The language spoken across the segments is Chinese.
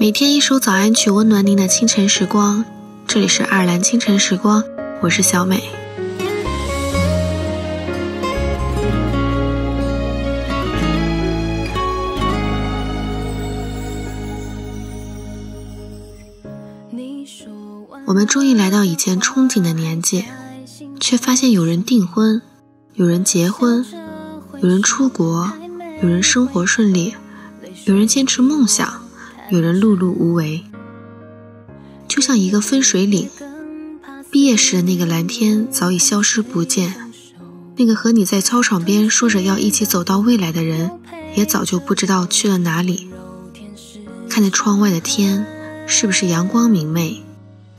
每天一首早安曲，温暖您的清晨时光。这里是爱尔兰清晨时光，我是小美。我们终于来到以前憧憬的年纪，却发现有人订婚，有人结婚，有人出国，有人生活顺利，有人坚持梦想。有人碌碌无为，就像一个分水岭。毕业时的那个蓝天早已消失不见，那个和你在操场边说着要一起走到未来的人，也早就不知道去了哪里。看着窗外的天，是不是阳光明媚？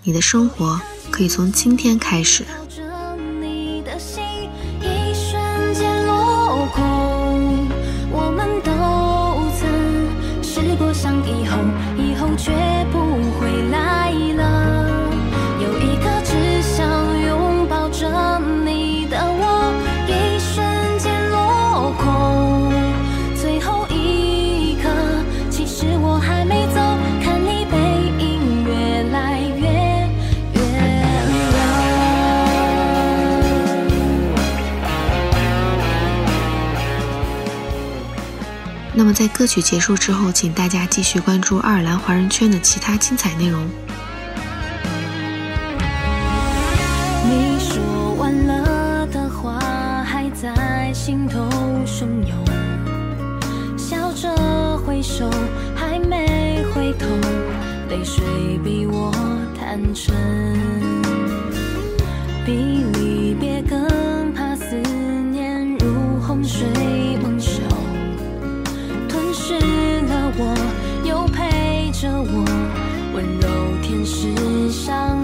你的生活可以从今天开始。那么，在歌曲结束之后，请大家继续关注爱尔兰华人圈的其他精彩内容。你说完了的话还在心头汹涌，笑着挥手还没回头，泪水比我坦诚，比我，又陪着我，温柔天使像。